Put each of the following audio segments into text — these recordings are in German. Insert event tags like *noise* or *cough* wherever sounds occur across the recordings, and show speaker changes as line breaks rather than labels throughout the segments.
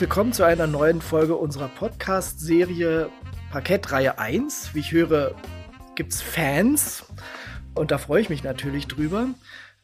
Willkommen zu einer neuen Folge unserer Podcast-Serie Parkettreihe 1. Wie ich höre, gibt's Fans und da freue ich mich natürlich drüber.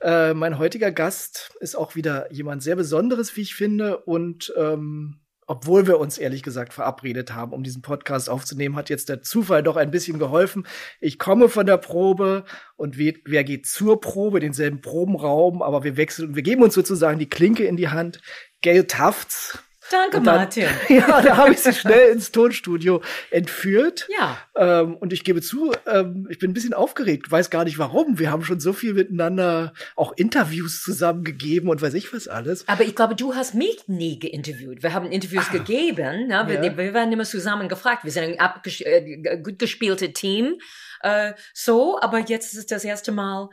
Äh, mein heutiger Gast ist auch wieder jemand sehr Besonderes, wie ich finde. Und ähm, obwohl wir uns ehrlich gesagt verabredet haben, um diesen Podcast aufzunehmen, hat jetzt der Zufall doch ein bisschen geholfen. Ich komme von der Probe und wer, wer geht zur Probe, denselben Probenraum, aber wir wechseln, wir geben uns sozusagen die Klinke in die Hand. Gail Tufts
Danke, dann, Martin. *laughs*
Ja, da habe ich sie schnell ins Tonstudio entführt.
Ja.
Ähm, und ich gebe zu, ähm, ich bin ein bisschen aufgeregt, weiß gar nicht warum. Wir haben schon so viel miteinander auch Interviews zusammengegeben und weiß ich was alles.
Aber ich glaube, du hast mich nie geinterviewt. Wir haben Interviews ah, gegeben. Ne? Wir, ja. wir, werden immer zusammen gefragt. Wir sind ein äh, gut gespieltes Team. Äh, so, aber jetzt ist es das erste Mal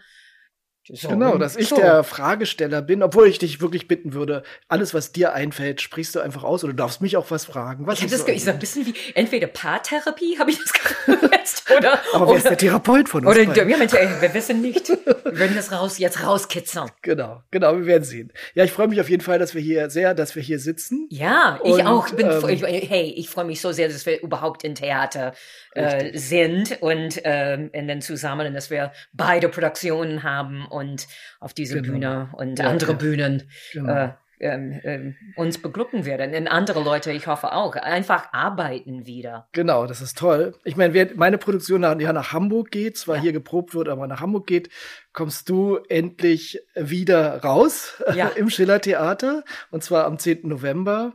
so, genau, dass ich so. der Fragesteller bin, obwohl ich dich wirklich bitten würde, alles, was dir einfällt, sprichst du einfach aus oder du darfst mich auch was fragen. Was
ich habe das so, ein bisschen wie entweder Paartherapie, habe ich das *laughs* jetzt, oder
Aber wer
oder,
ist der Therapeut von uns?
Oder beiden? wir, wir wissen nicht. Wir werden das raus jetzt rauskitzeln.
Genau, genau, wir werden sehen. Ja, ich freue mich auf jeden Fall, dass wir hier sehr, dass wir hier sitzen.
Ja, ich und, auch. Bin, ähm, ich, hey, ich freue mich so sehr, dass wir überhaupt in Theater äh, sind und ähm, in den zusammen, dass wir beide Produktionen haben und auf diese genau. Bühne und ja, andere ja. Bühnen genau. äh, ähm, ähm, uns beglücken werden. Und andere Leute, ich hoffe auch, einfach arbeiten wieder.
Genau, das ist toll. Ich meine, meine Produktion nach, ja, nach Hamburg geht, zwar ja. hier geprobt wird, aber nach Hamburg geht, kommst du endlich wieder raus ja. im Schiller Theater und zwar am 10. November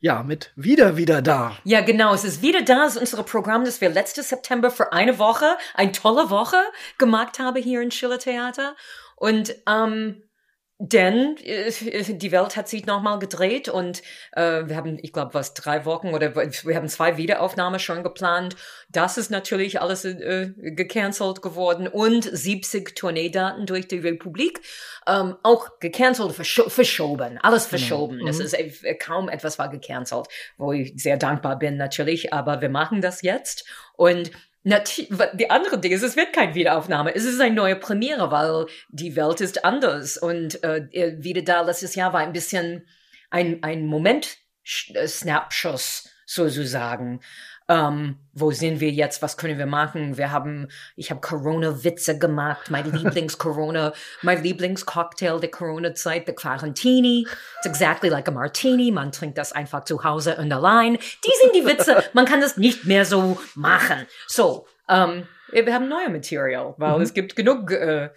ja, mit wieder, wieder da.
Ja, genau. Es ist wieder da. Es ist unser Programm, das wir letzte September für eine Woche, eine tolle Woche gemacht haben hier in Schiller Theater. Und ähm, denn äh, die Welt hat sich nochmal gedreht und äh, wir haben, ich glaube, was drei Wochen oder wir haben zwei Wiederaufnahmen schon geplant. Das ist natürlich alles äh, gecancelt geworden und 70 Tourneedaten durch die Republik ähm, auch gecancelt, verscho verschoben, alles genau. verschoben. Mhm. Das ist äh, kaum etwas war gecancelt, wo ich sehr dankbar bin natürlich, aber wir machen das jetzt und die andere Ding ist, es wird kein Wiederaufnahme. Es ist eine neue Premiere, weil die Welt ist anders. Und äh, wieder da letztes Jahr war ein bisschen ein, ein Moment-Snapschuss sozusagen. Ähm, wo sind wir jetzt? Was können wir machen? Wir haben, ich habe Corona-Witze gemacht. Mein *laughs* Lieblings-Corona, mein Lieblingscocktail der Corona-Zeit, der Quarantini. It's exactly like a Martini. Man trinkt das einfach zu Hause und allein. Die sind die Witze. *laughs* Man kann das nicht mehr so machen. So, ähm, wir haben neue Material, weil mhm. es gibt genug äh,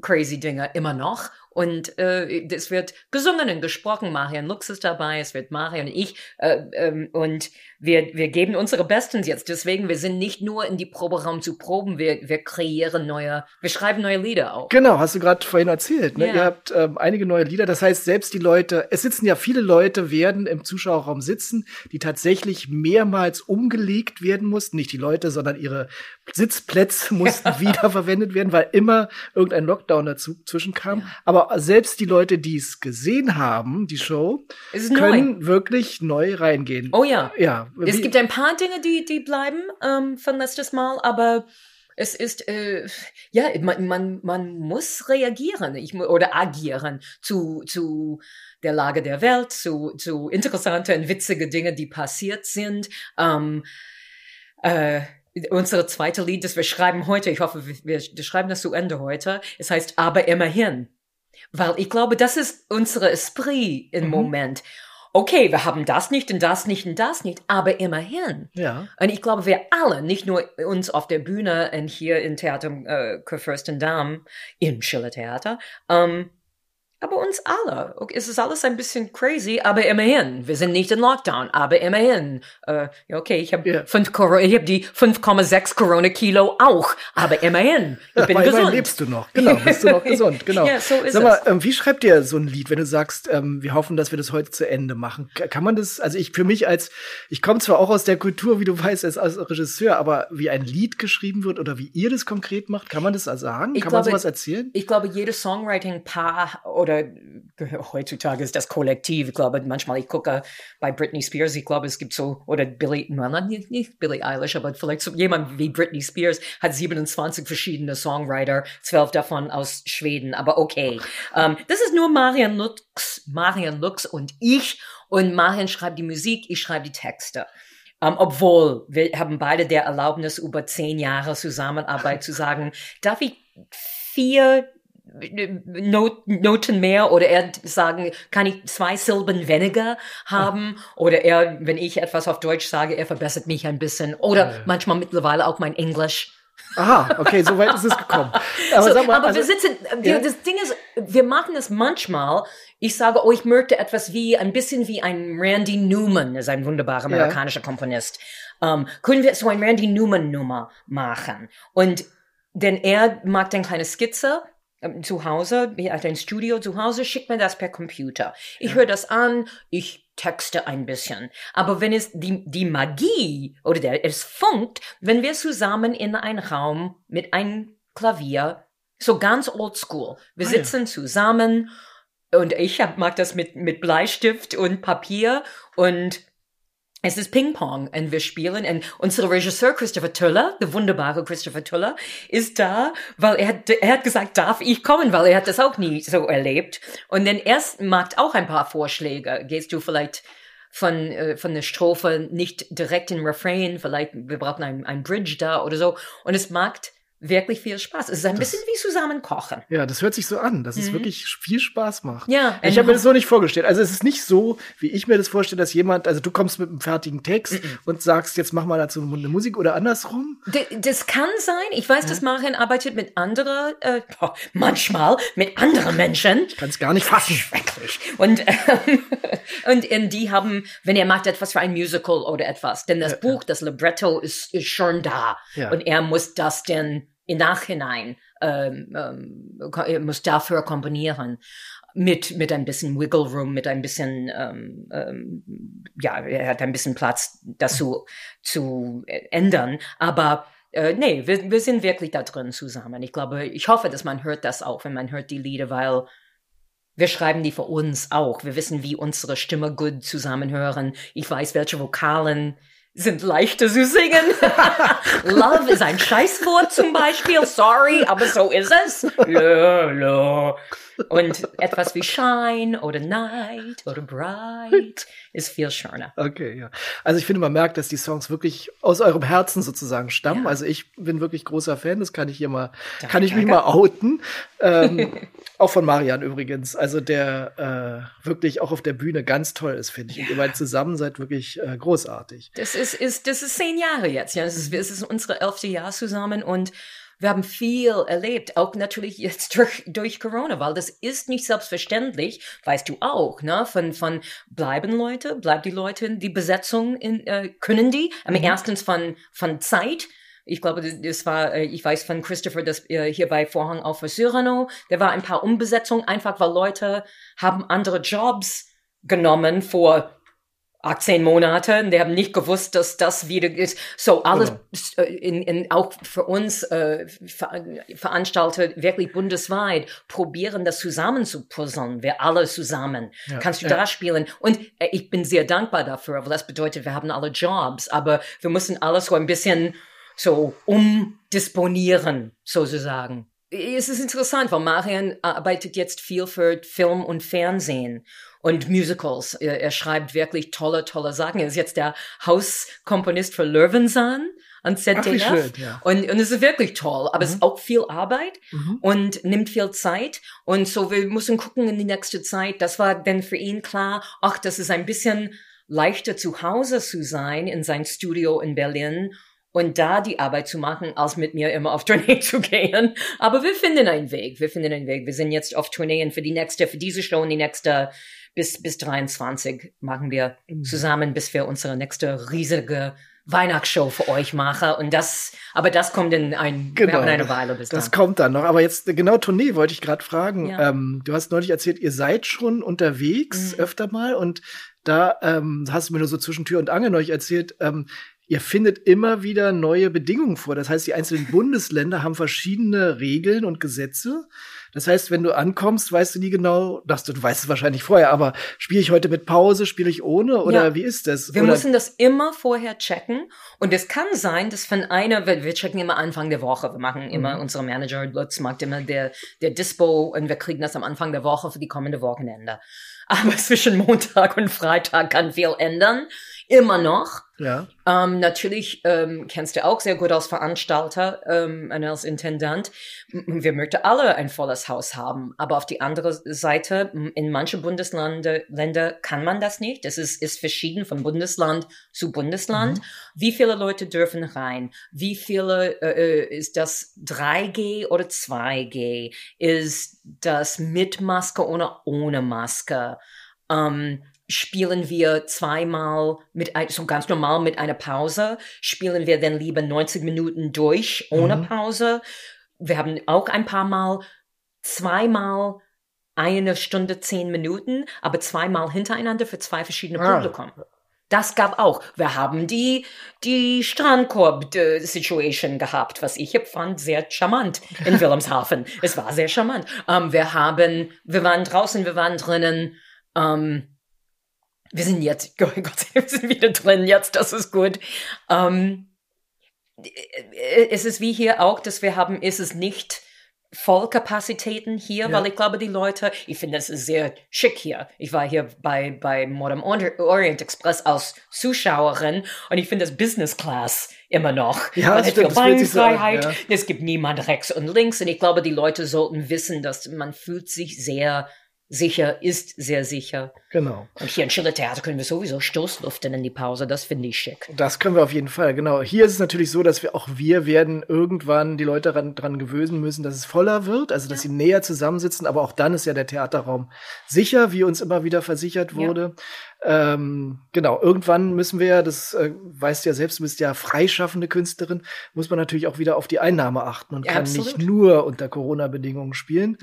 crazy Dinge immer noch. Und äh, es wird gesungen und gesprochen. Marian Lux ist dabei, es wird Marian und ich. Äh, ähm, und wir, wir geben unsere Bestens jetzt. Deswegen, wir sind nicht nur in die Proberaum zu proben, wir, wir kreieren neue, wir schreiben neue Lieder auch.
Genau, hast du gerade vorhin erzählt. Ne? Ja. Ihr habt ähm, einige neue Lieder. Das heißt, selbst die Leute, es sitzen ja viele Leute, werden im Zuschauerraum sitzen, die tatsächlich mehrmals umgelegt werden mussten. Nicht die Leute, sondern ihre Sitzplätze *laughs* mussten *laughs* wiederverwendet werden, weil immer irgendein Lockdown dazwischen kam. Ja. Aber selbst die Leute, die es gesehen haben, die Show, können neu. wirklich neu reingehen.
Oh ja.
Ja,
es gibt ein paar Dinge, die, die bleiben ähm, von letztes Mal, aber es ist, äh, ja, man, man, man muss reagieren ich, oder agieren zu, zu der Lage der Welt, zu, zu interessante und witzige Dinge, die passiert sind. Ähm, äh, unsere zweite Lied, das wir schreiben heute, ich hoffe, wir, wir schreiben das zu Ende heute, es heißt Aber immerhin. Weil ich glaube, das ist unsere Esprit im mhm. Moment okay, wir haben das nicht und das nicht und das nicht, aber immerhin.
Ja.
Und ich glaube, wir alle, nicht nur uns auf der Bühne und hier im Theater äh, Kurfürstendamm, im Schiller Theater, ähm, aber uns alle. Okay, es ist alles ein bisschen crazy, aber immerhin. Wir sind nicht in Lockdown, aber immerhin. Äh, okay, ich habe yeah. fünf ich habe die 5,6 Corona Kilo auch, aber immerhin. Ich bin gesund.
lebst du noch. Genau, bist du noch *laughs* gesund. Genau.
ja, so
Sag mal, ähm, wie schreibt ihr so ein Lied, wenn du sagst, ähm, wir hoffen, dass wir das heute zu Ende machen? Kann man das, also ich für mich als, ich komme zwar auch aus der Kultur, wie du weißt, als, als Regisseur, aber wie ein Lied geschrieben wird oder wie ihr das konkret macht, kann man das sagen? Ich kann glaube, man sowas erzählen?
Ich glaube, jedes Songwriting-Paar oder oder heutzutage ist das Kollektiv. Ich glaube, manchmal ich gucke bei Britney Spears, ich glaube, es gibt so, oder Billy, well, nicht, Billie Eilish, aber vielleicht so jemand wie Britney Spears hat 27 verschiedene Songwriter, zwölf davon aus Schweden, aber okay. Um, *laughs* ähm, das ist nur Marian Lux, Marian Lux und ich Und Marian schreibt die Musik, ich schreibe die Texte. Um, obwohl wir haben beide der Erlaubnis, über zehn Jahre Zusammenarbeit *laughs* zu sagen, darf ich vier Noten mehr oder er sagen, kann ich zwei Silben weniger haben oder er, wenn ich etwas auf Deutsch sage, er verbessert mich ein bisschen oder ja. manchmal mittlerweile auch mein Englisch.
Aha, okay, so weit ist es gekommen. *laughs*
Aber, so, mal, aber also, wir sitzen, ja? das Ding ist, wir machen es manchmal, ich sage, oh, ich möchte etwas wie, ein bisschen wie ein Randy Newman, ist ein wunderbarer amerikanischer ja. Komponist. Um, können wir so ein Randy Newman Nummer machen? Und denn er mag dann keine Skizze, ähm, zu Hause, hat ein Studio zu Hause, schickt mir das per Computer. Ich ja. höre das an, ich texte ein bisschen. Aber wenn es die, die Magie oder der, es funkt, wenn wir zusammen in einen Raum mit einem Klavier, so ganz oldschool, wir ah, sitzen ja. zusammen und ich hab, mag das mit, mit Bleistift und Papier und es ist Ping-Pong und wir spielen und unser Regisseur Christopher Tuller, der wunderbare Christopher Tuller, ist da, weil er hat, er hat gesagt, darf ich kommen, weil er hat das auch nie so erlebt. Und dann erst macht auch ein paar Vorschläge. Gehst du vielleicht von, äh, von der Strophe nicht direkt in Refrain, vielleicht wir brauchen ein, ein Bridge da oder so. Und es macht wirklich viel Spaß. Es ist ein das, bisschen wie zusammen kochen.
Ja, das hört sich so an, dass mhm. es wirklich viel Spaß macht. Ja. Ich habe mir das so nicht vorgestellt. Also es ist nicht so, wie ich mir das vorstelle, dass jemand, also du kommst mit einem fertigen Text mhm. und sagst, jetzt mach mal dazu eine Musik oder andersrum.
D das kann sein. Ich weiß, ja. dass Marian arbeitet mit anderen, äh, oh, manchmal mit anderen Menschen.
Ich kann es gar nicht fassen.
Schrecklich. Und, ähm, *laughs* und ähm, die haben, wenn er macht etwas für ein Musical oder etwas, denn das ja, Buch, das Libretto ist, ist schon da. Ja. Und er muss das denn im Nachhinein ähm, ähm, muss dafür kombinieren mit mit ein bisschen Wiggle Room, mit ein bisschen ähm, ähm, ja, er hat ein bisschen Platz, das zu, zu ändern, aber äh, nee, wir, wir sind wirklich da drin zusammen. Ich glaube, ich hoffe, dass man hört das auch, wenn man hört die Lieder, weil wir schreiben die für uns auch. Wir wissen, wie unsere Stimme gut zusammenhören. Ich weiß, welche Vokalen sind leichter zu singen. *laughs* Love ist ein Scheißwort zum Beispiel. Sorry, aber so ist es. *laughs* Lö, lö. Und etwas wie Shine oder Night oder Bright ist viel schöner.
Okay, ja. Also ich finde, man merkt, dass die Songs wirklich aus eurem Herzen sozusagen stammen. Ja. Also ich bin wirklich großer Fan, das kann ich hier mal, danke, kann ich mich mal outen. Ähm, *laughs* auch von Marian übrigens. Also der äh, wirklich auch auf der Bühne ganz toll ist, finde ich. Ja. Und ihr beide zusammen seid wirklich äh, großartig.
Das ist, ist, das ist zehn Jahre jetzt, ja. Das ist, das ist unsere elfte Jahr zusammen und wir haben viel erlebt, auch natürlich jetzt *laughs* durch, durch Corona, weil das ist nicht selbstverständlich, weißt du auch, ne? Von, von bleiben Leute, bleiben die Leute die Besetzung in, äh, können die? Mhm. erstens von, von Zeit. Ich glaube, das war, äh, ich weiß von Christopher, das äh, hier bei Vorhang auf Cyrano, da war ein paar Umbesetzungen, einfach weil Leute haben andere Jobs genommen vor 18 Monate und die haben nicht gewusst, dass das wieder ist. So alles genau. in, in, auch für uns äh, ver Veranstalter wirklich bundesweit probieren das zusammen zu puzzeln, wir alle zusammen. Ja. Kannst du ja. da spielen? Und äh, ich bin sehr dankbar dafür, weil das bedeutet, wir haben alle Jobs, aber wir müssen alles so ein bisschen so umdisponieren, sozusagen. Es ist interessant, weil Marian arbeitet jetzt viel für Film und Fernsehen und Musicals. Er, er, schreibt wirklich tolle, tolle Sachen. Er ist jetzt der Hauskomponist für Löwenzahn an ZDF. Ach, schön, ja. und, und es ist wirklich toll, aber mhm. es ist auch viel Arbeit mhm. und nimmt viel Zeit. Und so, wir müssen gucken in die nächste Zeit. Das war dann für ihn klar, ach, das ist ein bisschen leichter zu Hause zu sein in sein Studio in Berlin und da die Arbeit zu machen, als mit mir immer auf *laughs* Tournee zu gehen. Aber wir finden einen Weg. Wir finden einen Weg. Wir sind jetzt auf Tourneen für die nächste, für diese Show und die nächste bis, bis 23 machen wir mhm. zusammen, bis wir unsere nächste riesige Weihnachtsshow für euch machen. Und das, aber das kommt in ein,
genau, eine Weile bis Das dann. kommt dann noch. Aber jetzt genau Tournee wollte ich gerade fragen. Ja. Ähm, du hast neulich erzählt, ihr seid schon unterwegs mhm. öfter mal und da ähm, hast du mir nur so zwischen Tür und Angel neulich erzählt, ähm, ihr findet immer wieder neue Bedingungen vor. Das heißt, die einzelnen *laughs* Bundesländer haben verschiedene Regeln und Gesetze. Das heißt, wenn du ankommst, weißt du nie genau, dass du, du weißt es wahrscheinlich vorher, aber spiele ich heute mit Pause, spiele ich ohne oder ja. wie ist das?
Wir
oder
müssen das immer vorher checken und es kann sein, dass von einer, wir checken immer Anfang der Woche, wir machen immer, mhm. unsere Manager Lutz macht immer der, der Dispo und wir kriegen das am Anfang der Woche für die kommende Wochenende. Aber *laughs* zwischen Montag und Freitag kann viel ändern immer noch.
Ja.
Ähm, natürlich ähm, kennst du auch sehr gut als Veranstalter ähm, und als Intendant. Wir möchten alle ein volles Haus haben, aber auf die andere Seite, in manchen Bundesländer Länder kann man das nicht. Das ist, ist verschieden von Bundesland zu Bundesland. Mhm. Wie viele Leute dürfen rein? Wie viele äh, äh ist das 3G oder 2G? Ist das mit Maske oder ohne Maske? Ähm, spielen wir zweimal mit ein, so ganz normal mit einer Pause, spielen wir dann lieber 90 Minuten durch ohne mhm. Pause. Wir haben auch ein paar Mal zweimal eine Stunde zehn Minuten, aber zweimal hintereinander für zwei verschiedene ah. Publikum. Das gab auch. Wir haben die, die Strandkorb-Situation gehabt, was ich fand sehr charmant in *laughs* Wilhelmshaven. es war sehr charmant. Ähm, wir haben, wir waren draußen, wir waren drinnen, ähm, wir sind jetzt, *laughs* Gott, wir sind wieder drin jetzt, das ist gut. Ähm, es ist wie hier auch, dass wir haben, ist es nicht Vollkapazitäten hier, ja. weil ich glaube, die Leute, ich finde, es ist sehr schick hier. Ich war hier bei, bei Modern Orient Express als Zuschauerin und ich finde das Business Class immer noch.
Ja,
Man
hat viel
Beinfreiheit, ja. es gibt niemand rechts und links und ich glaube, die Leute sollten wissen, dass man fühlt sich sehr sicher ist sehr sicher.
Genau.
Und hier im Schillertheater können wir sowieso Stoßluften in die Pause. Das finde ich schick.
Das können wir auf jeden Fall, genau. Hier ist es natürlich so, dass wir auch wir werden irgendwann die Leute dran, dran gewöhnen müssen, dass es voller wird, also dass ja. sie näher zusammensitzen. Aber auch dann ist ja der Theaterraum sicher, wie uns immer wieder versichert wurde. Ja. Ähm, genau, irgendwann müssen wir ja, das äh, weißt ja selbst, du bist ja freischaffende Künstlerin, muss man natürlich auch wieder auf die Einnahme achten und ja, kann absolut. nicht nur unter Corona-Bedingungen spielen.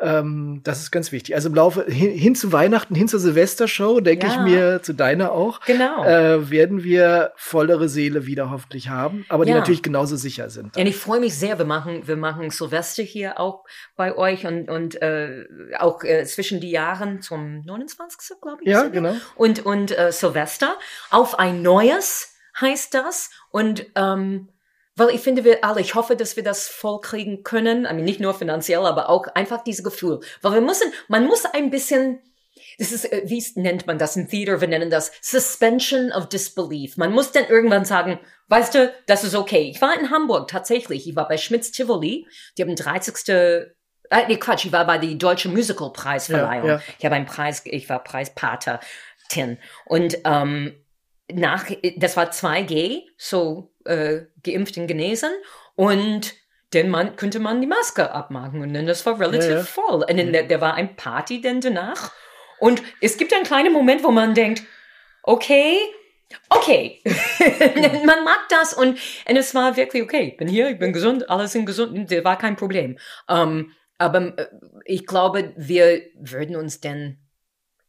Ähm, das ist ganz wichtig. Also im Laufe hin, hin zu Weihnachten, hin zur Silvestershow, denke ja. ich mir, zu deiner auch,
genau.
äh, werden wir vollere Seele wieder hoffentlich haben, aber die ja. natürlich genauso sicher sind.
Ja, und ich freue mich sehr. Wir machen, wir machen Silvester hier auch bei euch und, und äh, auch äh, zwischen die Jahren zum 29. glaube ich.
Ja, genau.
Und, und äh, Silvester auf ein neues heißt das. Und ähm, weil ich finde, wir alle, ich hoffe, dass wir das voll kriegen können. I mean, nicht nur finanziell, aber auch einfach dieses Gefühl. Weil wir müssen, man muss ein bisschen, das ist, äh, wie nennt man das im Theater? Wir nennen das Suspension of Disbelief. Man muss dann irgendwann sagen, weißt du, das ist okay. Ich war in Hamburg tatsächlich. Ich war bei Schmitz Tivoli. Die haben 30. Äh, nee, Quatsch, ich war bei der Deutschen Musical Preisverleihung. Ja, ja. Ich habe einen Preis, ich war Preispaterin. Und ähm, nach, das war 2G, so äh, geimpft und genesen. Und dann man, könnte man die Maske abmachen. Und dann das war relativ ja, ja. voll. Und dann, der, der war ein Party dann danach. Und es gibt einen kleinen Moment, wo man denkt, okay, okay, *laughs* man mag das und, und es war wirklich okay. Ich bin hier, ich bin gesund, alles sind gesund, der war kein Problem. Um, ähm, aber äh, ich glaube, wir würden uns denn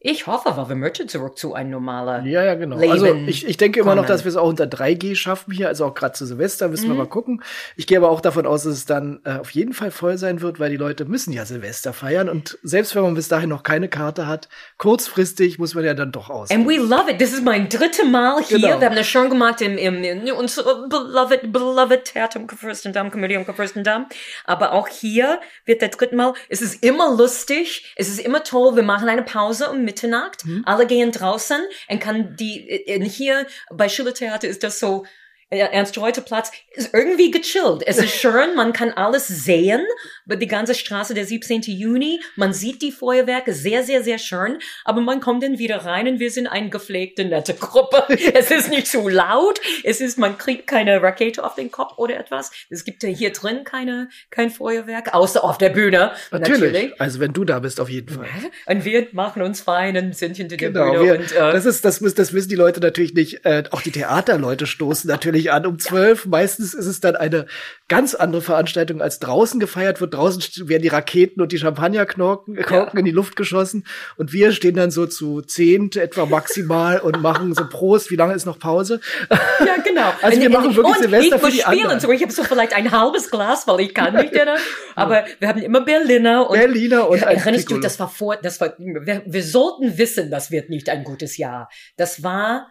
ich hoffe, weil wir möchten zurück zu einem normalen
Ja, ja, genau. Leben also ich, ich denke immer kommen. noch, dass wir es auch unter 3G schaffen hier, also auch gerade zu Silvester, müssen mhm. wir mal gucken. Ich gehe aber auch davon aus, dass es dann äh, auf jeden Fall voll sein wird, weil die Leute müssen ja Silvester feiern und selbst wenn man bis dahin noch keine Karte hat, kurzfristig muss man ja dann doch aus.
And we love it. Das ist mein drittes Mal hier. Genau. Wir haben das schon gemacht im, im, in unser beloved, beloved Theater im Fürstendamm, Komödie im Fürstendamm. Aber auch hier wird der dritte Mal, es ist immer lustig, es ist immer toll, wir machen eine Pause und mit Mitternacht. Mhm. Alle gehen draußen und kann die, äh, hier bei Schillertheater ist das so, Ernst-Reuter-Platz ist irgendwie gechillt. Es ist schön, man kann alles sehen, die ganze Straße der 17. Juni, man sieht die Feuerwerke, sehr, sehr, sehr schön, aber man kommt dann wieder rein und wir sind eine gepflegte, nette Gruppe. *laughs* es ist nicht zu laut, es ist, man kriegt keine Rakete auf den Kopf oder etwas. Es gibt ja hier drin keine, kein Feuerwerk, außer auf der Bühne.
Natürlich. natürlich. Also wenn du da bist, auf jeden Fall.
Und wir machen uns fein und sind hinter der
genau,
Bühne.
Wir,
und,
äh, das ist, das, das wissen die Leute natürlich nicht, äh, auch die Theaterleute stoßen natürlich zufällig an um zwölf. Meistens ist es dann eine ganz andere Veranstaltung als draußen gefeiert wird. Draußen werden die Raketen und die Champagnerkorken ja. in die Luft geschossen und wir stehen dann so zu zehn etwa maximal und machen so Prost. Wie lange ist noch Pause?
Ja, genau. *laughs*
Also wir machen wirklich Silvester für die anderen.
So, ich habe so vielleicht ein halbes Glas, weil ich kann nicht. Oder? Aber wir haben immer Berliner und
Berliner und
erinnerst du, das war vor, das war, wir, wir sollten wissen, das wird nicht ein gutes Jahr. Das war,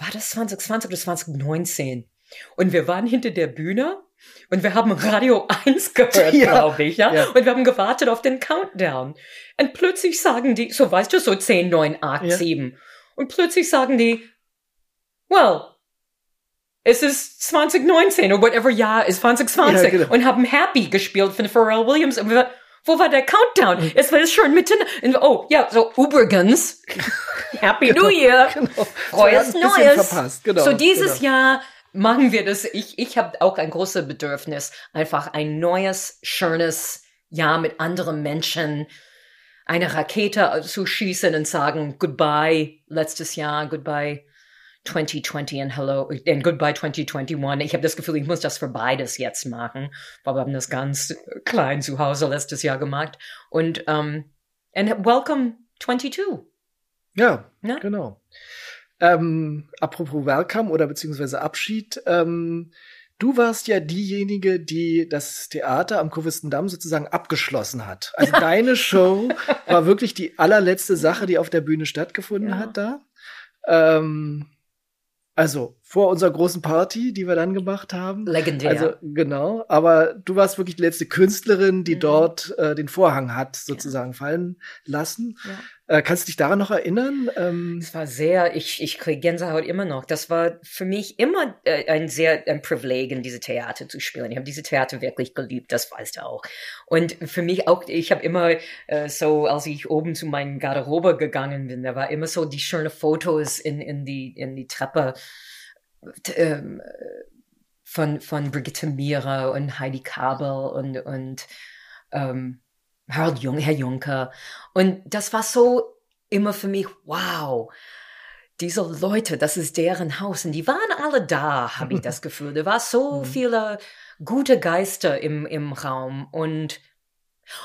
war das 2020 oder 2019? Und wir waren hinter der Bühne und wir haben Radio 1 gehört, *laughs* ja, glaube ich, ja? ja? Und wir haben gewartet auf den Countdown. Und plötzlich sagen die, so weißt du, so 10, 9, 8, ja. 7. Und plötzlich sagen die, well, es ist 2019 oder whatever Jahr ist 2020 ja, genau. und haben Happy gespielt von Pharrell Williams und wir, wo war der Countdown? Mhm. Es war schon mitten, in, oh, ja, so übrigens, *laughs* Happy genau, New Year, genau. frohes Neues. Genau, so dieses genau. Jahr machen wir das. Ich, ich habe auch ein großes Bedürfnis, einfach ein neues, schönes Jahr mit anderen Menschen, eine Rakete zu schießen und sagen Goodbye letztes Jahr, Goodbye 2020 and Hello and Goodbye 2021. Ich habe das Gefühl, ich muss das für beides jetzt machen, weil wir haben das ganz klein zu Hause letztes Jahr gemacht. Und um, and Welcome 22.
Ja, ja? genau. Ähm, apropos Welcome oder beziehungsweise Abschied. Ähm, du warst ja diejenige, die das Theater am Kurfürstendamm sozusagen abgeschlossen hat. Also *laughs* deine Show war wirklich die allerletzte Sache, die auf der Bühne stattgefunden ja. hat da. Ähm, also vor unserer großen Party, die wir dann gemacht haben.
Legendär.
Also genau, aber du warst wirklich die letzte Künstlerin, die mhm. dort äh, den Vorhang hat sozusagen ja. fallen lassen. Ja. Äh, kannst du dich daran noch erinnern?
Ähm das war sehr, ich, ich kriege Gänsehaut immer noch. Das war für mich immer äh, ein sehr ein Privileg, in diese Theater zu spielen. Ich habe diese Theater wirklich geliebt, das weißt du auch. Und für mich auch, ich habe immer äh, so, als ich oben zu meinen Garderobe gegangen bin, da war immer so die schönen Fotos in, in, die, in die Treppe ähm, von, von Brigitte Mira und Heidi Kabel und, und ähm, Herr, Jung, Herr Juncker. Und das war so immer für mich, wow, diese Leute, das ist deren Haus. Und die waren alle da, habe ich *laughs* das Gefühl. Da war so mhm. viele gute Geister im, im Raum. Und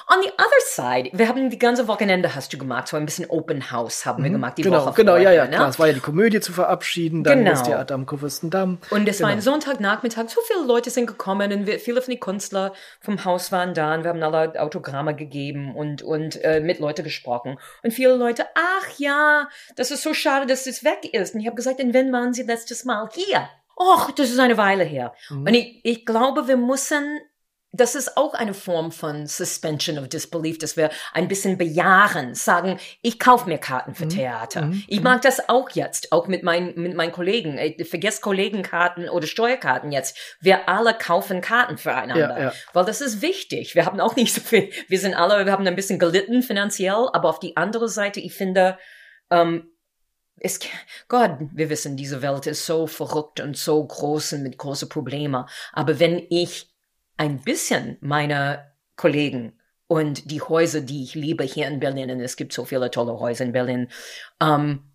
On the other side, wir haben die ganze Wochenende hast du gemacht, so ein bisschen Open House haben wir mhm. gemacht, die
genau,
Woche
Genau, vorher, ja, ja, ne? klar. Es war ja die Komödie zu verabschieden, dann genau. das Theater am Kurfürstendamm.
Und es
genau.
war ein Sonntagnachmittag, so viele Leute sind gekommen und wir, viele von den Künstler vom Haus waren da und wir haben alle Autogramme gegeben und, und äh, mit Leuten gesprochen. Und viele Leute, ach ja, das ist so schade, dass es weg ist. Und ich habe gesagt, und wann waren Sie letztes Mal hier? Och, das ist eine Weile her. Mhm. Und ich, ich glaube, wir müssen das ist auch eine Form von Suspension of Disbelief, dass wir ein bisschen bejahen, sagen, ich kaufe mir Karten für mhm. Theater. Mhm. Ich mag das auch jetzt, auch mit meinen, mit meinen Kollegen. Ich vergesst Kollegenkarten oder Steuerkarten jetzt. Wir alle kaufen Karten füreinander, ja, ja. weil das ist wichtig. Wir haben auch nicht so viel, wir sind alle, wir haben ein bisschen gelitten finanziell, aber auf die andere Seite, ich finde, ähm, es, Gott, wir wissen, diese Welt ist so verrückt und so groß und mit großen Problemen. Aber wenn ich ein bisschen meiner Kollegen und die Häuser, die ich liebe hier in Berlin, und es gibt so viele tolle Häuser in Berlin, ähm,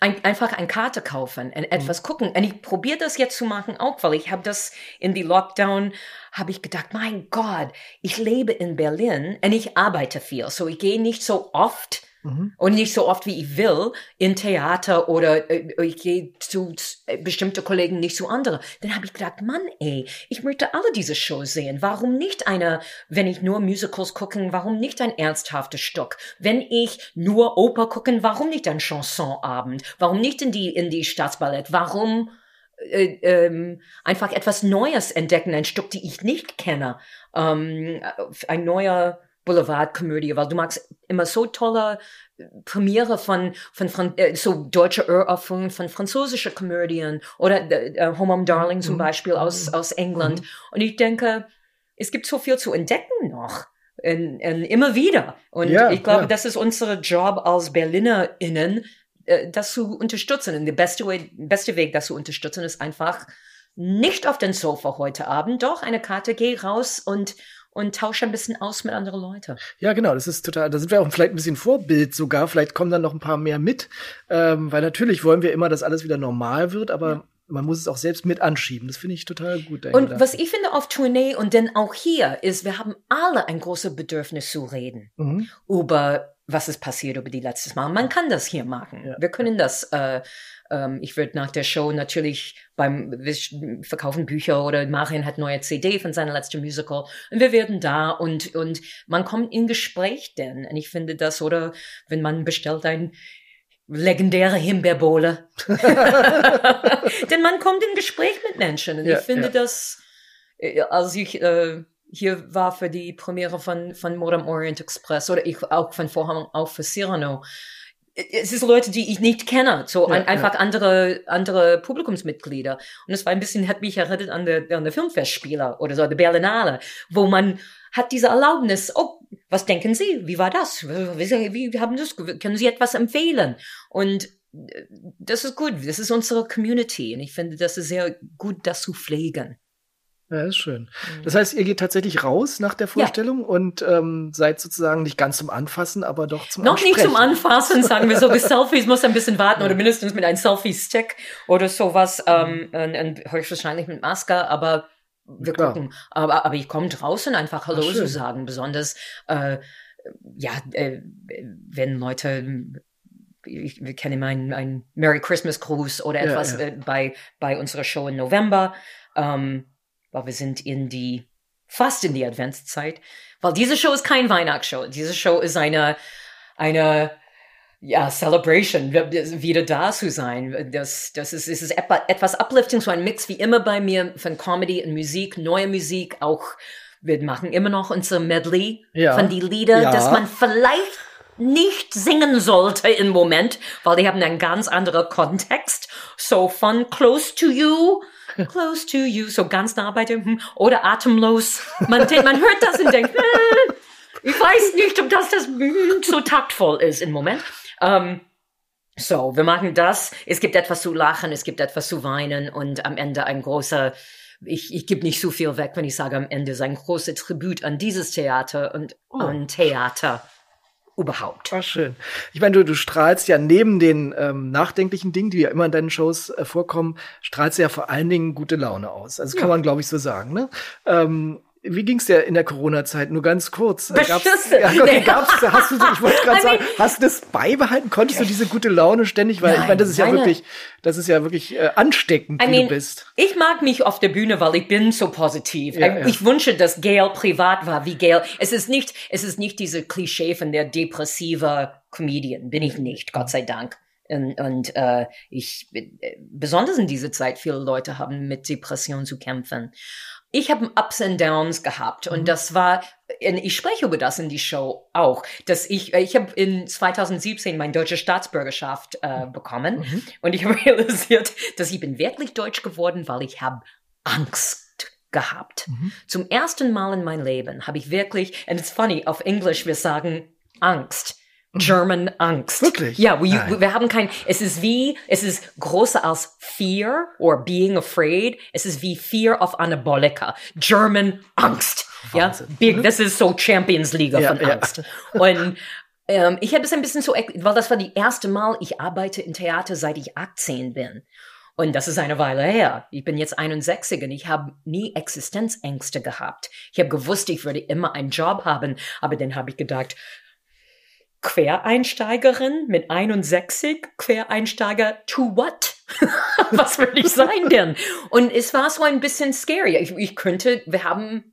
ein, einfach eine Karte kaufen und etwas mhm. gucken. Und ich probiere das jetzt zu machen auch, weil ich habe das in die Lockdown, habe ich gedacht, mein Gott, ich lebe in Berlin und ich arbeite viel. So ich gehe nicht so oft Mhm. Und nicht so oft wie ich will in Theater oder äh, ich gehe zu äh, bestimmte Kollegen, nicht zu andere. Dann habe ich gedacht, Mann, ey, ich möchte alle diese Shows sehen. Warum nicht eine, wenn ich nur Musicals gucken, warum nicht ein ernsthaftes Stück? Wenn ich nur Oper gucken, warum nicht ein Chansonabend? Warum nicht in die in die Staatsballett? Warum äh, ähm, einfach etwas Neues entdecken, ein Stück, die ich nicht kenne, ähm, ein neuer Boulevardkomödie, weil du magst immer so tolle äh, Premiere von, von, von äh, so deutsche Uraufführungen von französischen Komödien oder äh, Home Mom Darling zum mhm. Beispiel aus, mhm. aus England. Mhm. Und ich denke, es gibt so viel zu entdecken noch. In, in, immer wieder. Und ja, ich glaube, ja. das ist unser Job als BerlinerInnen, äh, das zu unterstützen. Und der beste, Way, beste Weg, das zu unterstützen, ist einfach nicht auf den Sofa heute Abend, doch eine Karte, geh raus und, und tausche ein bisschen aus mit anderen Leuten.
Ja, genau, das ist total, da sind wir auch vielleicht ein bisschen Vorbild sogar, vielleicht kommen dann noch ein paar mehr mit, ähm, weil natürlich wollen wir immer, dass alles wieder normal wird, aber ja man muss es auch selbst mit anschieben. Das finde ich total gut.
Und Gedanke. was ich finde auf Tournee und dann auch hier ist, wir haben alle ein großes Bedürfnis zu reden mhm. über was ist passiert über die letztes Mal. Man kann das hier machen. Ja. Wir können das. Äh, ähm, ich würde nach der Show natürlich beim verkaufen Bücher oder Marian hat neue CD von seiner letzten Musical und wir werden da und und man kommt in Gespräch denn und ich finde das oder wenn man bestellt ein legendäre Himbeerbowle. *laughs* Denn man kommt in Gespräch mit Menschen. Und ja, ich finde ja. das, äh, als ich äh, hier war für die Premiere von, von Modern Orient Express oder ich auch von Vorhang auf für Cyrano, es ist Leute, die ich nicht kenne, so ja, ein, einfach ja. andere andere Publikumsmitglieder. Und es war ein bisschen, hat mich erinnert an der, an der Filmfestspieler oder so, der Berlinale, wo man hat diese Erlaubnis, oh, was denken Sie? Wie war das? Wie, wie haben Sie das? Können Sie etwas empfehlen? Und äh, das ist gut. Das ist unsere Community. Und ich finde, das ist sehr gut, das zu pflegen.
Ja, ist schön. Mhm. Das heißt, ihr geht tatsächlich raus nach der Vorstellung ja. und ähm, seid sozusagen nicht ganz zum Anfassen, aber doch zum
Noch nicht zum Anfassen, sagen wir so. *laughs* Bis Selfies muss ein bisschen warten oder mindestens mit einem Selfie-Stick oder sowas. Mhm. Ähm, und, und höchstwahrscheinlich mit Maske, aber wir Klar. gucken. Aber, aber ich komme draußen einfach Hallo Ach, zu sagen. Besonders, äh, ja, äh, wenn Leute ich, wir kennen immer einen, einen Merry Christmas Gruß oder etwas ja, ja. Äh, bei, bei unserer Show im November. Ähm, weil wir sind in die, fast in die Adventszeit, weil diese Show ist kein Weihnachtsshow. Diese Show ist eine, eine, ja, Celebration, wieder da zu sein. Das, das ist, es ist etwas uplifting, so ein Mix wie immer bei mir von Comedy und Musik, neue Musik, auch, wir machen immer noch unser Medley ja. von die Lieder, ja. dass man vielleicht nicht singen sollte im Moment, weil die haben einen ganz anderen Kontext. So von Close to You close to you, so ganz nah bei dem, hm, oder atemlos. Man, man hört das und denkt, äh, ich weiß nicht, ob das das hm, so taktvoll ist im Moment. Ähm, so, wir machen das. Es gibt etwas zu lachen, es gibt etwas zu weinen und am Ende ein großer, ich, ich gebe nicht so viel weg, wenn ich sage am Ende, ist ein großer Tribut an dieses Theater und oh. an Theater überhaupt.
Ach, schön. Ich meine, du, du strahlst ja neben den ähm, nachdenklichen Dingen, die ja immer in deinen Shows äh, vorkommen, strahlst du ja vor allen Dingen gute Laune aus. Also ja. kann man, glaube ich, so sagen. Ne? Ähm, wie ging's dir in der Corona-Zeit? Nur ganz kurz.
Gab's,
ja, okay, gab's, hast du, ich wollte gerade *laughs* sagen, hast du das beibehalten? Konntest du diese gute Laune ständig? Weil Nein, ich meine, das ist ja wirklich, das ist ja wirklich äh, ansteckend, I wie mean, du bist.
Ich mag mich auf der Bühne, weil ich bin so positiv. Ja, ich, ja. wünsche, dass Gail privat war wie Gail. Es ist nicht, es ist nicht diese Klischee von der depressive Comedian. Bin ich nicht, Gott sei Dank. Und, und äh, ich, äh, besonders in dieser Zeit, viele Leute haben mit Depression zu kämpfen ich habe Ups and Downs gehabt und mhm. das war, ich spreche über das in die Show auch, dass ich, ich habe in 2017 meine deutsche Staatsbürgerschaft äh, mhm. bekommen mhm. und ich *laughs* habe realisiert, dass ich bin wirklich deutsch geworden, weil ich habe Angst gehabt. Mhm. Zum ersten Mal in meinem Leben habe ich wirklich, and it's funny, auf Englisch wir sagen Angst. German Angst.
Wirklich?
Ja, wir, wir haben kein, es ist wie, es ist größer als Fear or being afraid. Es ist wie Fear of Anabolika. German Angst. Wahnsinn. Ja, big, das ist so Champions League ja, von Angst. Ja. Und ähm, ich habe es ein bisschen so, weil das war die erste Mal, ich arbeite in Theater, seit ich 18 bin. Und das ist eine Weile her. Ich bin jetzt 61 und ich habe nie Existenzängste gehabt. Ich habe gewusst, ich würde immer einen Job haben, aber dann habe ich gedacht, Quereinsteigerin mit 61, Quereinsteiger to what? *laughs* Was will ich sein denn? Und es war so ein bisschen scary. Ich, ich könnte, wir haben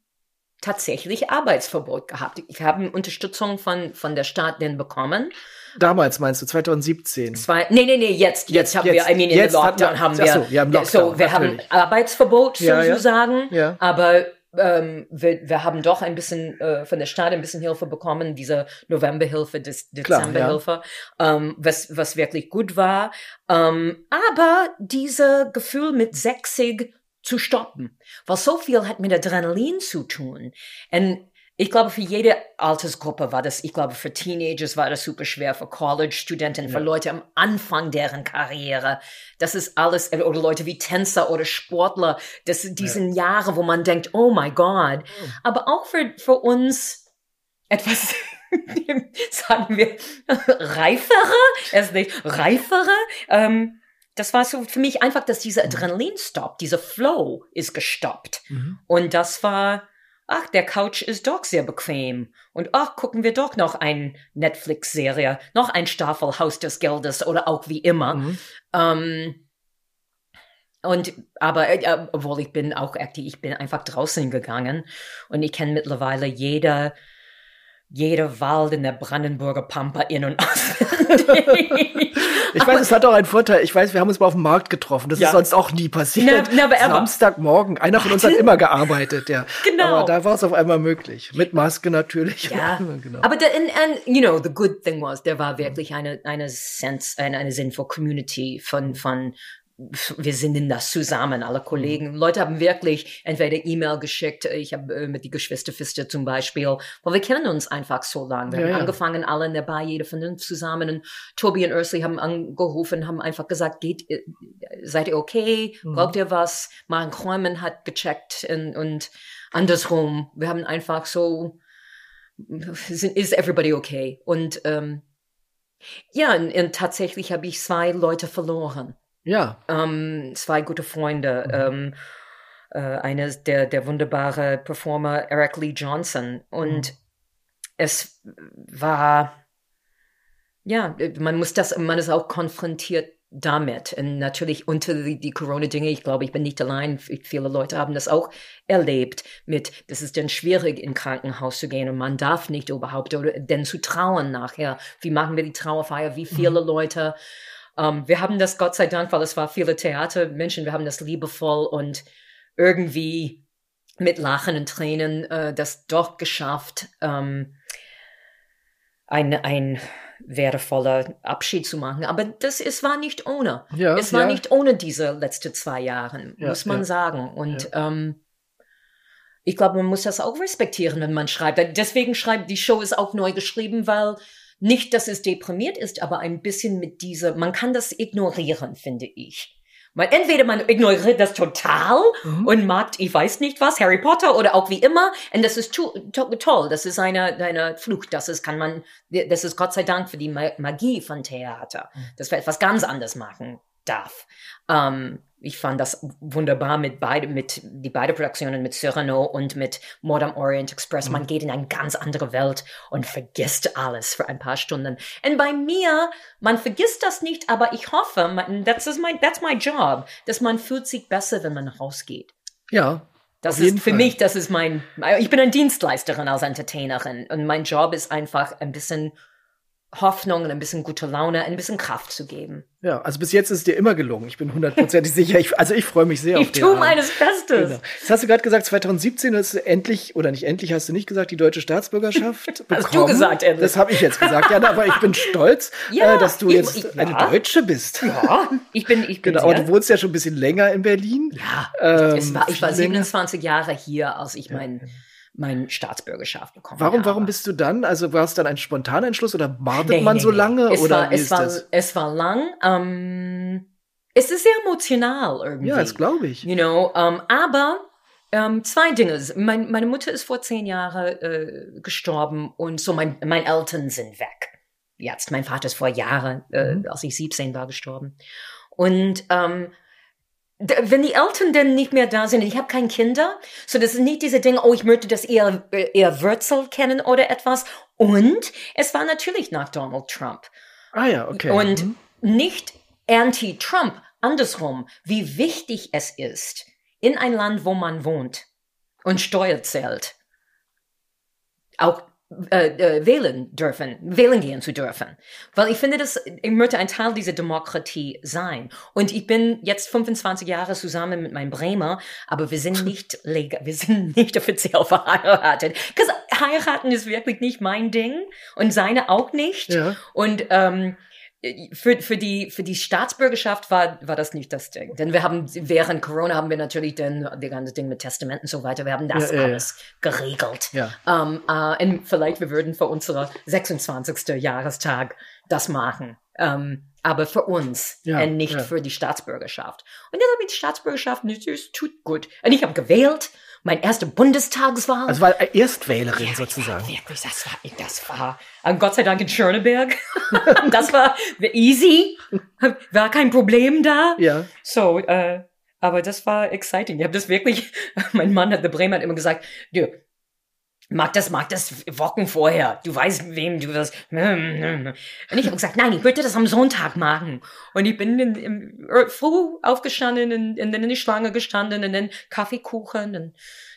tatsächlich Arbeitsverbot gehabt. Wir haben Unterstützung von, von der Stadt denn bekommen.
Damals meinst du, 2017?
Zwei, nee, nee, nee, jetzt, jetzt, jetzt haben jetzt, wir, I mean, in
jetzt
Lockdown haben wir,
so, ja, Lockdown,
so, wir natürlich. haben Arbeitsverbot ja, sozusagen. Ja. aber ähm, wir, wir haben doch ein bisschen äh, von der Stadt ein bisschen Hilfe bekommen, diese Novemberhilfe, Dezemberhilfe, ja. ähm, was, was wirklich gut war. Ähm, aber diese Gefühl mit 60 zu stoppen, weil so viel hat mit Adrenalin zu tun. Und ich glaube, für jede Altersgruppe war das, ich glaube, für Teenagers war das super schwer, für College-Studenten, ja. für Leute am Anfang deren Karriere. Das ist alles, oder Leute wie Tänzer oder Sportler, das sind diesen ja. Jahre, wo man denkt, oh my God. Oh. Aber auch für, für uns etwas, *laughs* sagen wir, reifere, erst nicht, reifere, ähm, das war so für mich einfach, dass dieser Adrenalinstopp, dieser Flow ist gestoppt.
Mhm.
Und das war, ach, der Couch ist doch sehr bequem. Und ach, gucken wir doch noch eine Netflix-Serie, noch ein Staffel Haus des Geldes oder auch wie immer.
Mhm.
Ähm, und aber äh, obwohl ich bin auch aktiv, ich bin einfach draußen gegangen und ich kenne mittlerweile jeder jeder Wald in der Brandenburger Pampa in und auswendig. *laughs*
Ich weiß, es hat auch einen Vorteil. Ich weiß, wir haben uns mal auf dem Markt getroffen. Das
Ja.
ist sonst auch nie passiert.
Na, na,
Samstagmorgen. Einer von uns hat immer gearbeitet, ja.
Genau.
Aber da war es auf einmal möglich. Mit Maske natürlich.
Ja, *laughs*
genau.
aber der, and, and, you know, the good thing was, der war wirklich eine, eine Sense, eine, eine sinnvolle Community von, von, wir sind in das zusammen, alle Kollegen. Leute haben wirklich entweder E-Mail geschickt, ich habe äh, mit die Geschwisterfiste zum Beispiel, weil wir kennen uns einfach so lange. Wir
Ja,
haben
ja.
angefangen, alle in der Bar, jeder von uns zusammen. Und Tobi und Ursula haben angerufen, haben einfach gesagt, geht, äh, seid ihr okay?
Mhm.
Braucht ihr was? Maren Kräumen hat gecheckt und, und andersrum. Wir haben einfach so, sind- is everybody okay? Und ähm, ja, und, und tatsächlich habe ich zwei Leute verloren.
Ja.
Ähm, zwei gute Freunde. Ähm, äh, eines der, der wunderbare Performer Eric Lee Johnson. Und es war, ja, man muss das, man ist auch konfrontiert damit. Und natürlich unter die, die Corona-Dinge, ich glaube, ich bin nicht allein. Viele Leute haben das auch erlebt mit, das ist dann schwierig, in Krankenhaus zu gehen und man darf nicht überhaupt oder denn zu trauern nachher. Wie machen wir die Trauerfeier? Wie viele Leute? Ähm, wir haben das Gott sei Dank, weil es war viele Theatermenschen, wir haben das liebevoll und irgendwie mit Lachen und Tränen äh, das doch geschafft, ähm, ein, ein wertvoller Abschied zu machen. Aber das es war nicht ohne.
Ja,
es war
ja.
nicht ohne diese letzten zwei Jahre,
Ja,
muss man sagen. Und ähm, ich glaube, man muss das auch respektieren, wenn man schreibt. Deswegen schreibt die Show ist auch neu geschrieben, weil nicht, dass es deprimiert ist, aber ein bisschen mit dieser, man kann das ignorieren, finde ich. Man, entweder man ignoriert das total
Mhm.
und mag, ich weiß nicht was, Harry Potter oder auch wie immer, und das ist to to toll, das ist eine, eine Flucht, das ist, kann man, das ist Gott sei Dank für die Ma Magie von Theater, dass wir etwas ganz anderes machen darf. Ähm, ich fand das wunderbar mit beide, mit die beide Produktionen mit Cyrano und mit am Orient Express. Man geht in eine ganz andere Welt und vergisst alles für ein paar Stunden. Und bei mir, man vergisst das nicht, aber ich hoffe, man, that's, is my, that's my job, dass man fühlt sich besser, wenn man rausgeht.
Ja.
Das ist für
Fall.
mich, das ist mein, ich bin eine Dienstleisterin als Entertainerin und mein Job ist einfach ein bisschen Hoffnung und ein bisschen gute Laune, ein bisschen Kraft zu geben.
Ja, also bis jetzt ist es dir immer gelungen. Ich bin hundertprozentig sicher. Ich, also ich freue mich sehr auf
Ich
den
tue meines Bestes.
Genau. Jetzt hast du gerade gesagt, 2017 hast du endlich, oder nicht endlich, hast du nicht gesagt, die deutsche Staatsbürgerschaft bekommen. *laughs*
Hast du gesagt, endlich.
Das habe ich jetzt gesagt. Ja, aber ich bin stolz,
Ja, *laughs*
äh, dass du
ich-
jetzt
ich-
eine
ja.
Deutsche bist.
Ja, ich bin, ich *laughs* bin
Genau, aber du wohnst ja schon ein bisschen länger in Berlin.
ja,
Ähm,
ich, war, ich war
viel länger.
27 Jahre hier, als ich mein, mein Staatsbürgerschaft bekommen
Warum,
habe.
warum bist du dann? Also war es dann ein spontaner Entschluss oder wartet
Nee,
man
nee,
so
nee.
lange
Es
oder
war,
wie
es
ist
war,
das?
Es war lang. Ähm, es ist sehr emotional irgendwie.
Ja, das glaube ich.
You know, ähm, aber ähm, zwei Dinge. Mein, meine Mutter ist vor zehn Jahren äh, gestorben und so mein, meine Eltern sind weg. Jetzt, mein Vater ist vor Jahren, äh,
Mhm.
als ich 17 war, gestorben. Und ähm, wenn die Eltern dann nicht mehr da sind, ich habe keine Kinder, so das ist nicht diese Dinge, oh, ich möchte das eher, eher Wurzel kennen oder etwas. Und es war natürlich nach Donald Trump.
Ah ja, okay.
Und
Mhm.
nicht anti-Trump, andersrum, wie wichtig es ist, in ein Land, wo man wohnt und Steuer zahlt, auch äh, äh, wählen dürfen, wählen gehen zu dürfen. Weil ich finde, das, ich möchte ein Teil dieser Demokratie sein. Und ich bin jetzt 25 Jahre zusammen mit meinem Bremer, aber wir sind *laughs* nicht legal, wir sind nicht offiziell verheiratet. Because heiraten ist wirklich nicht mein Ding und seine auch nicht.
Ja.
Und ähm, für, für, die, für die Staatsbürgerschaft war, war das nicht das Ding. Denn wir haben, während Corona haben wir natürlich dann die ganze Ding mit Testamenten und so weiter. Wir haben das
Ja, ja, ja.
alles geregelt.
Ja.
Ähm, äh, und vielleicht wir würden für unsere 26. Jahrestag das machen. Ähm, aber für uns
Ja,
und nicht
ja.
für die Staatsbürgerschaft. Und dann habe ich die Staatsbürgerschaft, es tut gut. Und ich habe gewählt, meine erste Bundestagswahl.
Also war Erstwählerin
Ja,
sozusagen.
Ja, wirklich, das war, das war, und Gott sei Dank in Schöneberg. *laughs* das war easy. War kein Problem da.
Ja.
So, äh, aber das war exciting. Ich habe das wirklich, mein Mann hat, der Bremer hat immer gesagt, du, mag das, mag das Wochen vorher. Du weißt, wem du wirst. Und ich habe gesagt, nein, ich würde das am Sonntag machen. Und ich bin in, im, früh aufgestanden und dann in die Schlange gestanden und dann Kaffeekuchen und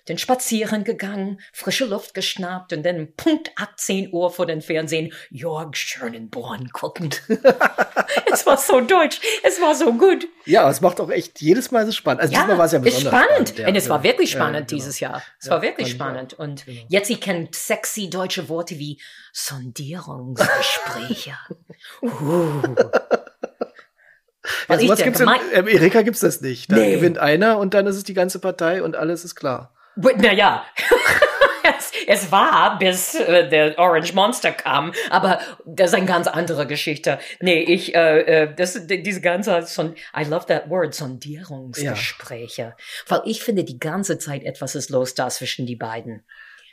dann spazieren gegangen, frische Luft geschnappt und dann Punkt 18 Uhr vor dem Fernsehen Jörg Schönenborn guckend. *laughs* es war so deutsch, es war so gut.
Ja, es macht auch echt jedes Mal so spannend. Also diesmal war es ja besonders
spannend.
ja.
und es war wirklich
Ja,
spannend
genau.
dieses Jahr. Es
Ja,
war wirklich spannend. Und
Genau.
jetzt, ich kenne sexy deutsche Worte wie Sondierungsgespräche. *laughs* uh.
Ja, *laughs*
Weil ich
sowas gibt's in
gemein-
Amerika gibt's das nicht. Da
Nee.
gewinnt einer und dann ist es die ganze Partei und alles ist klar.
Naja. *laughs* es, es war, bis äh, der Orange Monster kam, aber das ist eine ganz andere Geschichte. Nee, ich, äh, äh, das, die- diese ganze, Son I love that word, Sondierungsgespräche. Weil ich finde, die ganze Zeit etwas ist los da zwischen die beiden.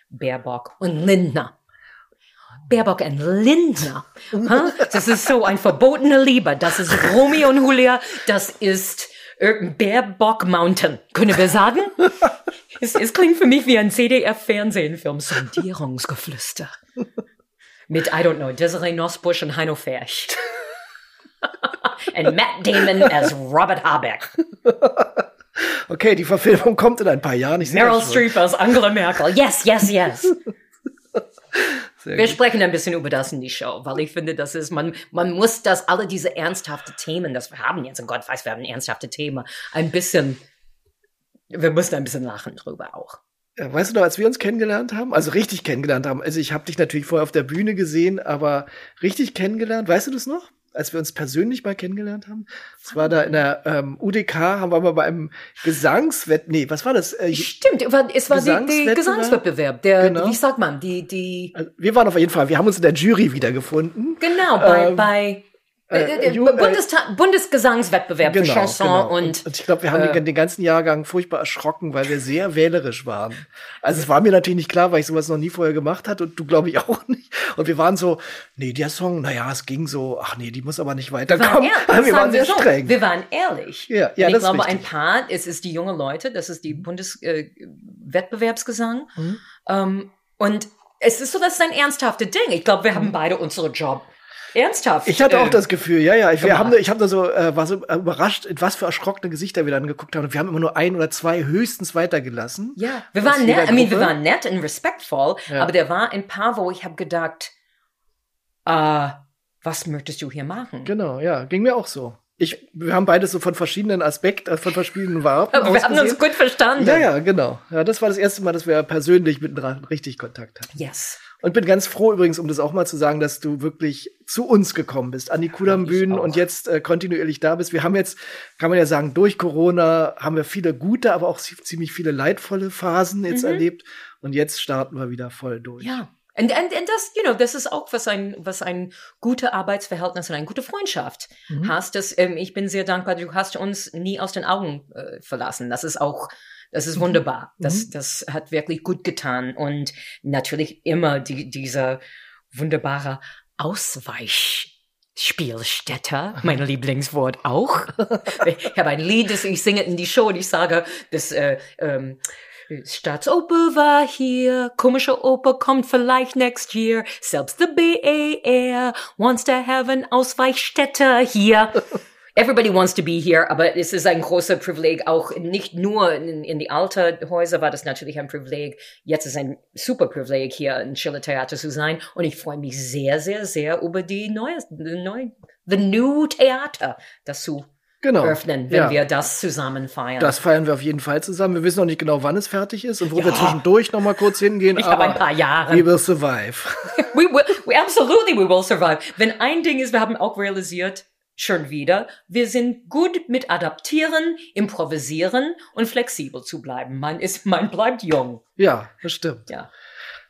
Baerbock und Lindner. Baerbock und Lindner. Huh? Das ist so ein verbotene Liebe. Das ist Romeo und Julia. Das ist äh, Baerbock Mountain. Können wir sagen? *laughs* Es, es klingt für mich wie ein CDF-Fernsehfilm. Sondierungsgeflüster. Mit, I don't know, Desiree Nussbusch und Heino Ferch. and Matt Damon as Robert Habeck.
Okay, die Verfilmung kommt in ein paar Jahren.
Meryl. Streep als Angela Merkel. Yes, yes, yes.
Sehr
Wir
gut.
sprechen ein bisschen über das in die Show, weil ich finde, das ist, man, man muss das, alle diese ernsthafte Themen, das wir haben jetzt, und Gott weiß, wir haben ernsthafte Themen, ein bisschen, wir müssen ein bisschen lachen drüber auch.
Ja, weißt du noch, als wir uns kennengelernt haben, also richtig kennengelernt haben, also ich habe dich natürlich vorher auf der Bühne gesehen, aber richtig kennengelernt, weißt du das noch? Als wir uns persönlich mal kennengelernt haben? Es war da in der ähm, UDK, haben wir mal bei einem Gesangswett, nee, was war das? Äh,
Stimmt, es war, die, die
Gesangswettbewerb?
Gesangswettbewerb, der,
Genau.
wie sagt man, die, die,
also wir waren auf jeden Fall, wir haben uns in der Jury wiedergefunden.
genau, bei,
Ähm,
bei,
äh,
äh, äh,
äh,
Bundesgesangswettbewerb für Chanson und,
ich glaube, wir haben
äh,
den, den ganzen Jahrgang furchtbar erschrocken, weil wir sehr wählerisch waren. Also es war mir natürlich nicht klar, weil ich sowas noch nie vorher gemacht hatte und du glaube ich *laughs* auch nicht. Und wir waren so, nee, der Song, naja, es ging so, ach nee, die muss aber nicht *laughs*
wir waren,
weiterkommen. wir waren sehr
so,
streng.
Wir waren ehrlich.
Ja, ja,
und ich glaube, ein paar, es ist die junge Leute, das ist die Bundeswettbewerbsgesang.
Mhm.
Ähm, und es ist so, das ist ein ernsthaftes Ding. Ich glaube, wir haben beide unsere Job ernsthaft.
Ich hatte auch
äh,
das Gefühl, ja, ja. Ich, wir haben, ich habe da so, äh, war so überrascht, was für erschrockene Gesichter wir dann geguckt haben. Und wir haben immer nur ein oder zwei höchstens weitergelassen.
Ja, wir waren nett, I mean, wir waren nett und respektvoll,
Ja.
aber der war ein paar, wo ich habe gedacht, äh, was möchtest du hier machen?
Genau, ja, ging mir auch so. Ich, wir haben beides so von verschiedenen Aspekten, äh, von verschiedenen Warten. *laughs*
Aber wir haben uns gut verstanden.
Ja, ja, genau. Ja, das war das erste Mal, dass wir persönlich miteinander richtig Kontakt hatten.
Yes.
Und bin ganz froh übrigens, um das auch mal zu sagen, dass du wirklich zu uns gekommen bist, an die Kudam-Bühnen und jetzt äh, kontinuierlich da bist. Wir haben jetzt, kann man ja sagen, durch Corona haben wir viele gute, aber auch zie- ziemlich viele leidvolle Phasen jetzt
Mhm.
erlebt. Und jetzt starten wir wieder voll durch.
Ja. Und, und, und das, you know, das ist auch, was ein, was ein gute Arbeitsverhältnis und eine gute Freundschaft
Mhm.
hast. Das, ähm, ich bin sehr dankbar, du hast uns nie aus den Augen äh, verlassen. Das ist auch, das ist
Mhm.
wunderbar. Das,
Mhm.
das hat wirklich gut getan. Und natürlich immer die, dieser wunderbare Ausweichspielstätte, mein Lieblingswort auch. *laughs* ich habe ein Lied, das ich singe in die Show und ich sage, das äh, ähm, Staatsoper war hier, komische Oper kommt vielleicht next year. Selbst the BAR wants to have an Ausweichstätte hier. Everybody wants to be here, aber es ist ein großer Privileg, auch nicht nur in, in die alten Häuser war das natürlich ein Privileg. Jetzt ist ein super Privileg, hier im Schiller Theater zu sein. Und ich freue mich sehr, sehr, sehr über die neue, neue the new Theater, das zu
Genau.
öffnen, wenn
Ja.
wir das zusammen feiern.
Das feiern wir auf jeden Fall zusammen. Wir wissen noch nicht genau, wann es fertig ist und wo
Ja.
wir zwischendurch noch mal kurz hingehen.
ich habe ein paar Jahre.
we will survive. *laughs*
we will, we absolutely we will survive. Wenn ein Ding ist, wir haben auch realisiert, schon wieder, wir sind gut mit adaptieren, improvisieren und flexibel zu bleiben. Man ist, *laughs* man bleibt jung.
ja, das stimmt.
Ja.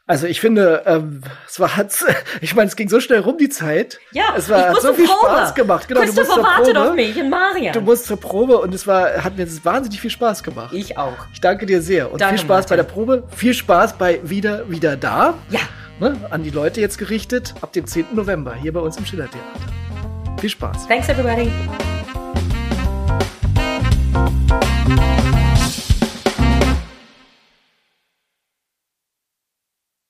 Also ich finde, ähm, es war, hat's, *laughs* ich meine, es ging so schnell rum die Zeit.
Ja,
es war, hat so viel
Probe.
Spaß gemacht. Genau, du musst
Christopher
zur
wartet
Probe.
auf mich und Marian.
Du musst zur Probe und es war, hat mir wahnsinnig viel Spaß gemacht.
ich auch.
Ich danke dir sehr und
Danke,
viel Spaß bei der
Martin.
Probe. Viel Spaß bei Wieder, Wieder da.
Ja,
Ne, an die Leute jetzt gerichtet ab dem 10. November hier bei uns im Schillertheater. Viel Spaß.
thanks everybody.